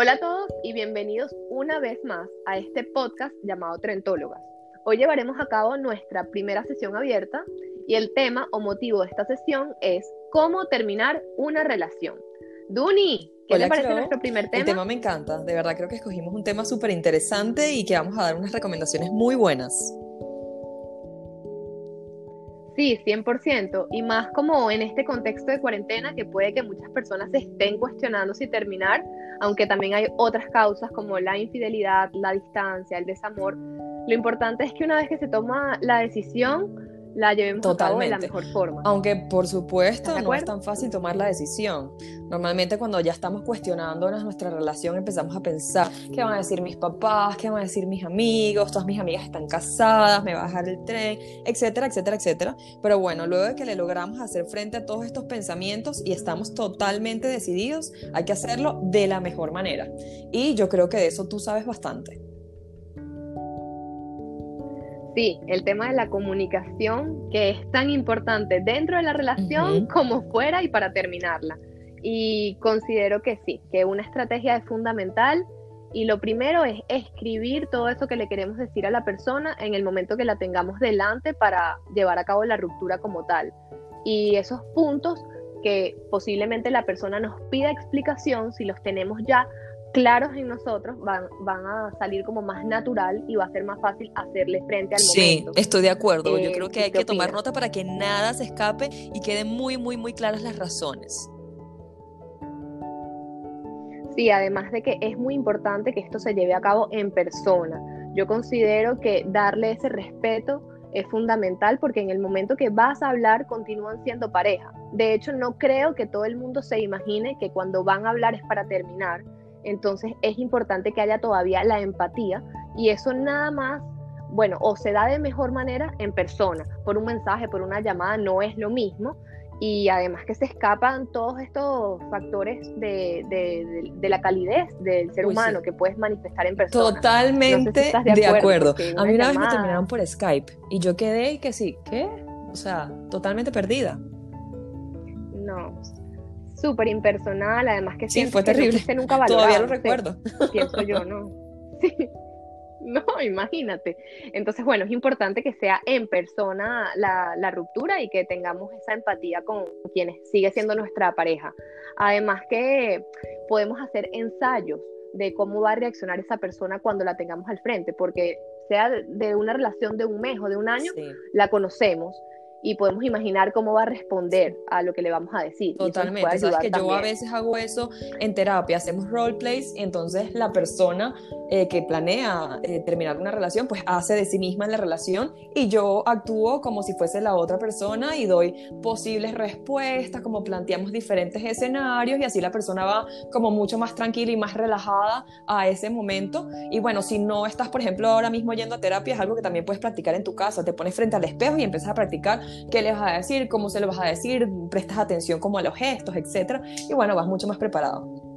Hola a todos y bienvenidos una vez más a este podcast llamado Trentólogas. Hoy llevaremos a cabo nuestra primera sesión abierta y el tema o motivo de esta sesión es cómo terminar una relación. Duni, ¿qué te parece nuestro primer tema? El tema me encanta, de verdad creo que escogimos un tema súper interesante y que vamos a dar unas recomendaciones muy buenas. Sí, 100%. Y más como en este contexto de cuarentena que puede que muchas personas se estén cuestionando si terminar, aunque también hay otras causas como la infidelidad, la distancia, el desamor. Lo importante es que una vez que se toma la decisión, la llevemos Totalmente. a cabo de la mejor forma. Aunque por supuesto no es tan fácil tomar la decisión. Normalmente cuando ya estamos cuestionando nuestra relación empezamos a pensar qué van a decir mis papás, qué van a decir mis amigos, todas mis amigas están casadas, me va a dejar el tren, etcétera, etcétera, etcétera. Pero bueno, luego de que le logramos hacer frente a todos estos pensamientos y estamos totalmente decididos, hay que hacerlo de la mejor manera. Y yo creo que de eso tú sabes bastante. Sí, el tema de la comunicación que es tan importante dentro de la relación como fuera y para terminarla. Y considero que sí, que una estrategia es fundamental y lo primero es escribir todo eso que le queremos decir a la persona en el momento que la tengamos delante para llevar a cabo la ruptura como tal. Y esos puntos que posiblemente la persona nos pida explicación, si los tenemos ya claros en nosotros van, van a salir como más natural y va a ser más fácil hacerle frente al momento. Sí, estoy de acuerdo. Yo eh, creo que hay que tomar nota para que nada se escape y queden muy, muy, muy claras las razones. Sí, además de que es muy importante que esto se lleve a cabo en persona. Yo considero que darle ese respeto es fundamental porque en el momento que vas a hablar continúan siendo pareja. De hecho, no creo que todo el mundo se imagine que cuando van a hablar es para terminar, entonces es importante que haya todavía la empatía y eso nada más, bueno, o se da de mejor manera en persona, por un mensaje, por una llamada, no es lo mismo. Y además que se escapan todos estos factores de, la calidez del ser humano que puedes manifestar en persona. Totalmente de, acuerdo. A mí una vez me terminaron por Skype y yo quedé y que sí, ¿qué? O sea, totalmente perdida. No, súper impersonal, además que sí, fue terrible. nunca Todavía lo recuerdo. Pienso yo, ¿no? Sí. No, imagínate. Entonces, bueno, es importante que sea en persona la, la, ruptura y que tengamos esa empatía con quienes sigue siendo nuestra pareja. Además que podemos hacer ensayos de cómo va a reaccionar esa persona cuando la tengamos al frente, porque sea de una relación de un mes o de un año, la conocemos y podemos imaginar cómo va a responder a lo que le vamos a decir. Totalmente, sabes que yo a veces hago eso en terapia, hacemos roleplays y entonces la persona eh, que planea eh, terminar una relación pues hace de sí misma en la relación y yo actúo como si fuese la otra persona y doy posibles respuestas, como planteamos diferentes escenarios y así la persona va como mucho más tranquila y más relajada a ese momento. Y bueno, si no estás, por ejemplo, ahora mismo yendo a terapia, es algo que también puedes practicar en tu casa, te pones frente al espejo y empiezas a practicar qué le vas a decir, cómo se lo vas a decir, prestas atención como a los gestos, etc. Y bueno, vas mucho más preparado.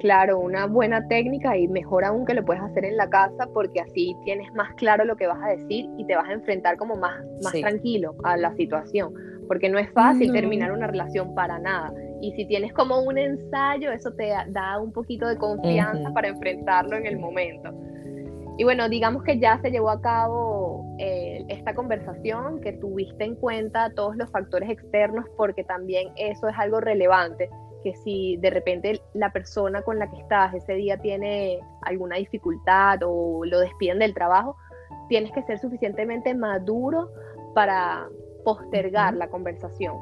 Claro, una buena técnica y mejor aún que lo puedes hacer en la casa porque así tienes más claro lo que vas a decir y te vas a enfrentar como más, más tranquilo a la situación, porque no es fácil terminar una relación para nada. Y si tienes como un ensayo, eso te da un poquito de confianza para enfrentarlo en el momento. Y bueno, digamos que ya se llevó a cabo eh, esta conversación, que tuviste en cuenta todos los factores externos, porque también eso es algo relevante, que si de repente la persona con la que estás ese día tiene alguna dificultad o lo despiden del trabajo, tienes que ser suficientemente maduro para postergar la conversación,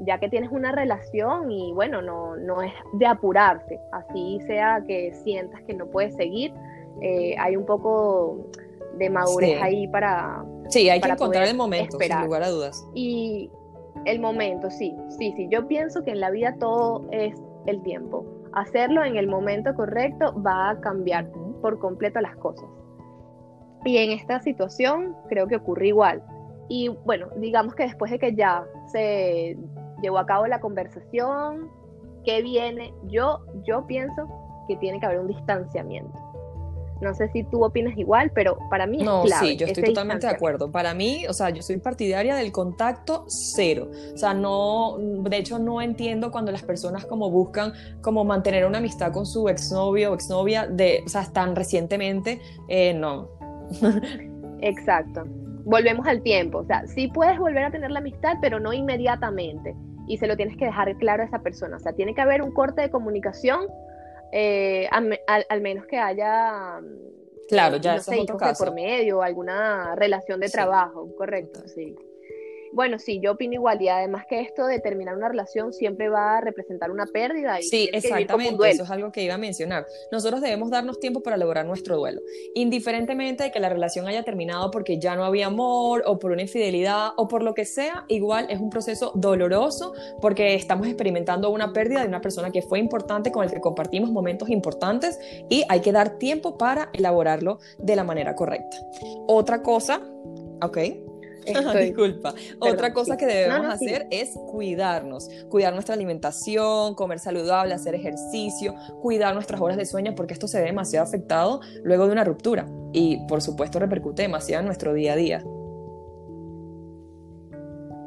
ya que tienes una relación y bueno, no, no es de apurarse, así sea que sientas que no puedes seguir eh, hay un poco de madurez ahí para... Sí, hay que encontrar el momento, sin lugar a dudas. Y el momento, sí, sí, sí. Yo pienso que en la vida todo es el tiempo. Hacerlo en el momento correcto va a cambiar por completo las cosas. Y en esta situación creo que ocurre igual. Y bueno, digamos que después de que ya se llevó a cabo la conversación, ¿qué viene? Yo, yo pienso que tiene que haber un distanciamiento No sé si tú opinas igual, pero para mí es no, clave. Sí, yo estoy totalmente de acuerdo. Para mí, o sea, yo soy partidaria del contacto cero. O sea, no, de hecho, no entiendo cuando las personas como buscan como mantener una amistad con su exnovio o exnovia de, o sea, tan recientemente, eh, no. Exacto. Volvemos al tiempo. O sea, sí puedes volver a tener la amistad, pero no inmediatamente. Y se lo tienes que dejar claro a esa persona. O sea, tiene que haber un corte de comunicación eh, al, menos que haya claro ya no sé, por medio alguna relación de trabajo correcto sí bueno, sí, yo opino igual y además que esto de terminar una relación siempre va a representar una pérdida. Y sí, exactamente, eso es algo que iba a mencionar. Nosotros debemos darnos tiempo para lograr nuestro duelo, indiferentemente de que la relación haya terminado porque ya no había amor o por una infidelidad o por lo que sea, igual es un proceso doloroso porque estamos experimentando una pérdida de una persona que fue importante, con el que compartimos momentos importantes y hay que dar tiempo para elaborarlo de la manera correcta. Otra cosa, ok, Disculpa. Otra cosa que debemos hacer es cuidarnos, cuidar nuestra alimentación, comer saludable, hacer ejercicio, cuidar nuestras horas de sueño, porque esto se ve demasiado afectado luego de una ruptura y por supuesto repercute demasiado en nuestro día a día.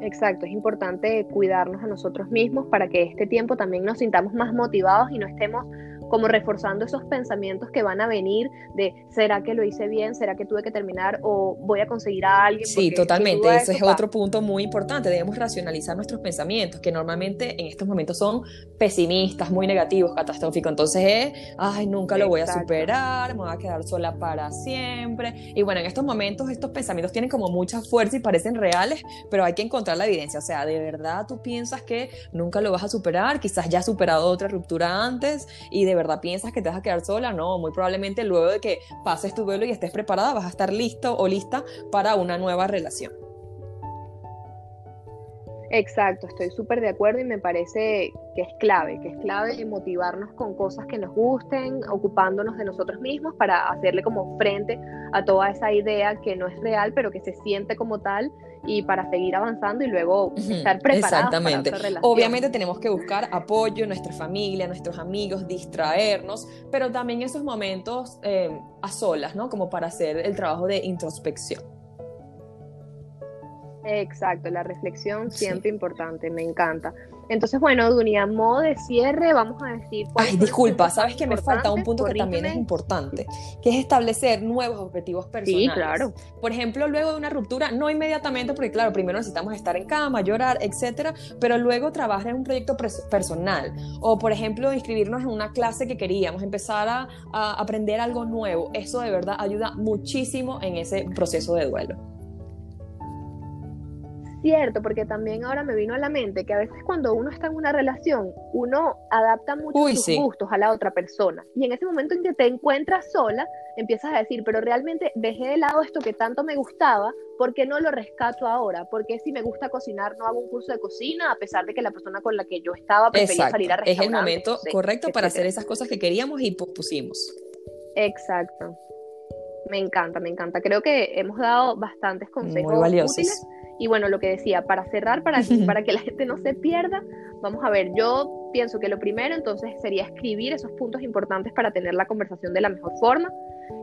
Exacto, es importante cuidarnos a nosotros mismos para que este tiempo también nos sintamos más motivados y no estemos como reforzando esos pensamientos que van a venir de ¿será que lo hice bien? ¿Será que tuve que terminar? ¿O voy a conseguir a alguien? Sí, totalmente. Ese es otro punto muy importante. Debemos racionalizar nuestros pensamientos, que normalmente en estos momentos son pesimistas, muy negativos, catastróficos. Entonces es, ay, nunca lo voy a superar, me voy a quedar sola para siempre. Y bueno, en estos momentos estos pensamientos tienen como mucha fuerza y parecen reales, pero hay que encontrar la evidencia. O sea, ¿de verdad tú piensas que nunca lo vas a superar? Quizás ya has superado otra ruptura antes y de verdad piensas que te vas a quedar sola, no, muy probablemente luego de que pases tu duelo y estés preparada, vas a estar listo o lista para una nueva relación. Exacto, estoy súper de acuerdo y me parece que es clave, que es clave motivarnos con cosas que nos gusten, ocupándonos de nosotros mismos para hacerle como frente a toda esa idea que no es real, pero que se siente como tal y para seguir avanzando y luego estar preparados Exactamente. Obviamente tenemos que buscar apoyo, nuestra familia, nuestros amigos, distraernos, pero también esos momentos eh, a solas, ¿no? Como para hacer el trabajo de introspección. Exacto, la reflexión siempre importante, me encanta. Entonces, bueno, Dunia, modo de cierre, vamos a decir... Ay, disculpa, sabes que me falta un punto que también es importante, que es establecer nuevos objetivos personales. Sí, claro. Por ejemplo, luego de una ruptura, no inmediatamente, porque claro, primero necesitamos estar en cama, llorar, etcétera, pero luego trabajar en un proyecto personal. O, por ejemplo, inscribirnos en una clase que queríamos, empezar a, a aprender algo nuevo. Eso de verdad ayuda muchísimo en ese proceso de duelo cierto, porque también ahora me vino a la mente que a veces cuando uno está en una relación, uno adapta mucho sus gustos a la otra persona. Y en ese momento en que te encuentras sola, empiezas a decir, pero realmente dejé de lado esto que tanto me gustaba, ¿por qué no lo rescato ahora? porque si me gusta cocinar no hago un curso de cocina a pesar de que la persona con la que yo estaba prefería salir a Es el momento correcto para hacer esas cosas que queríamos y pusimos. Exacto. Me encanta, me encanta. Creo que hemos dado bastantes consejos Muy valiosos. útiles y bueno, lo que decía, para cerrar, para, para que la gente no se pierda, vamos a ver, yo pienso que lo primero entonces sería escribir esos puntos importantes para tener la conversación de la mejor forma.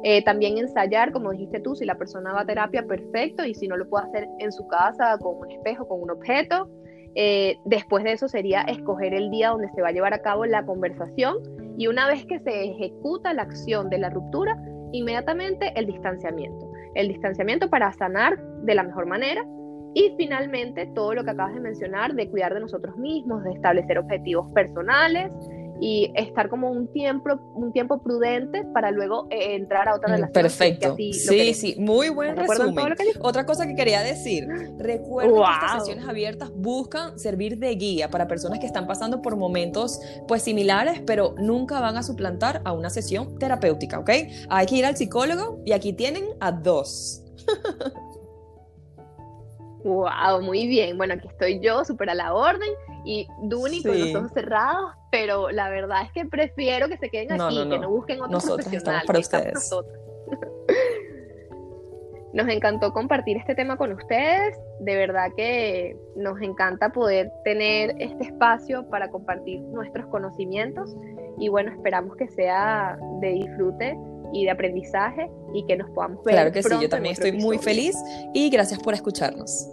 Eh, también ensayar, como dijiste tú, si la persona va a terapia, perfecto, y si no lo puede hacer en su casa, con un espejo, con un objeto. Eh, después de eso sería escoger el día donde se va a llevar a cabo la conversación y una vez que se ejecuta la acción de la ruptura, inmediatamente el distanciamiento. El distanciamiento para sanar de la mejor manera y finalmente, todo lo que acabas de mencionar, de cuidar de nosotros mismos, de establecer objetivos personales y estar como un tiempo, un tiempo prudente para luego eh, entrar a otra mm, relación. Perfecto. Sí, sí, muy buen resumen. Otra cosa que quería decir, recuerden que estas sesiones abiertas buscan servir de guía para personas que están pasando por momentos pues similares, pero nunca van a suplantar a una sesión terapéutica, ¿ok? Hay que ir al psicólogo y aquí tienen a dos. Wow, muy bien. Bueno, aquí estoy yo, súper a la orden. Y Duni con los ojos cerrados, pero la verdad es que prefiero que se queden aquí, que no busquen otros Nosotros Estamos para ustedes. Nos encantó compartir este tema con ustedes. De verdad que nos encanta poder tener este espacio para compartir nuestros conocimientos. Y bueno, esperamos que sea de disfrute y de aprendizaje y que nos podamos ver. Claro que sí, yo también estoy muy feliz y gracias por escucharnos.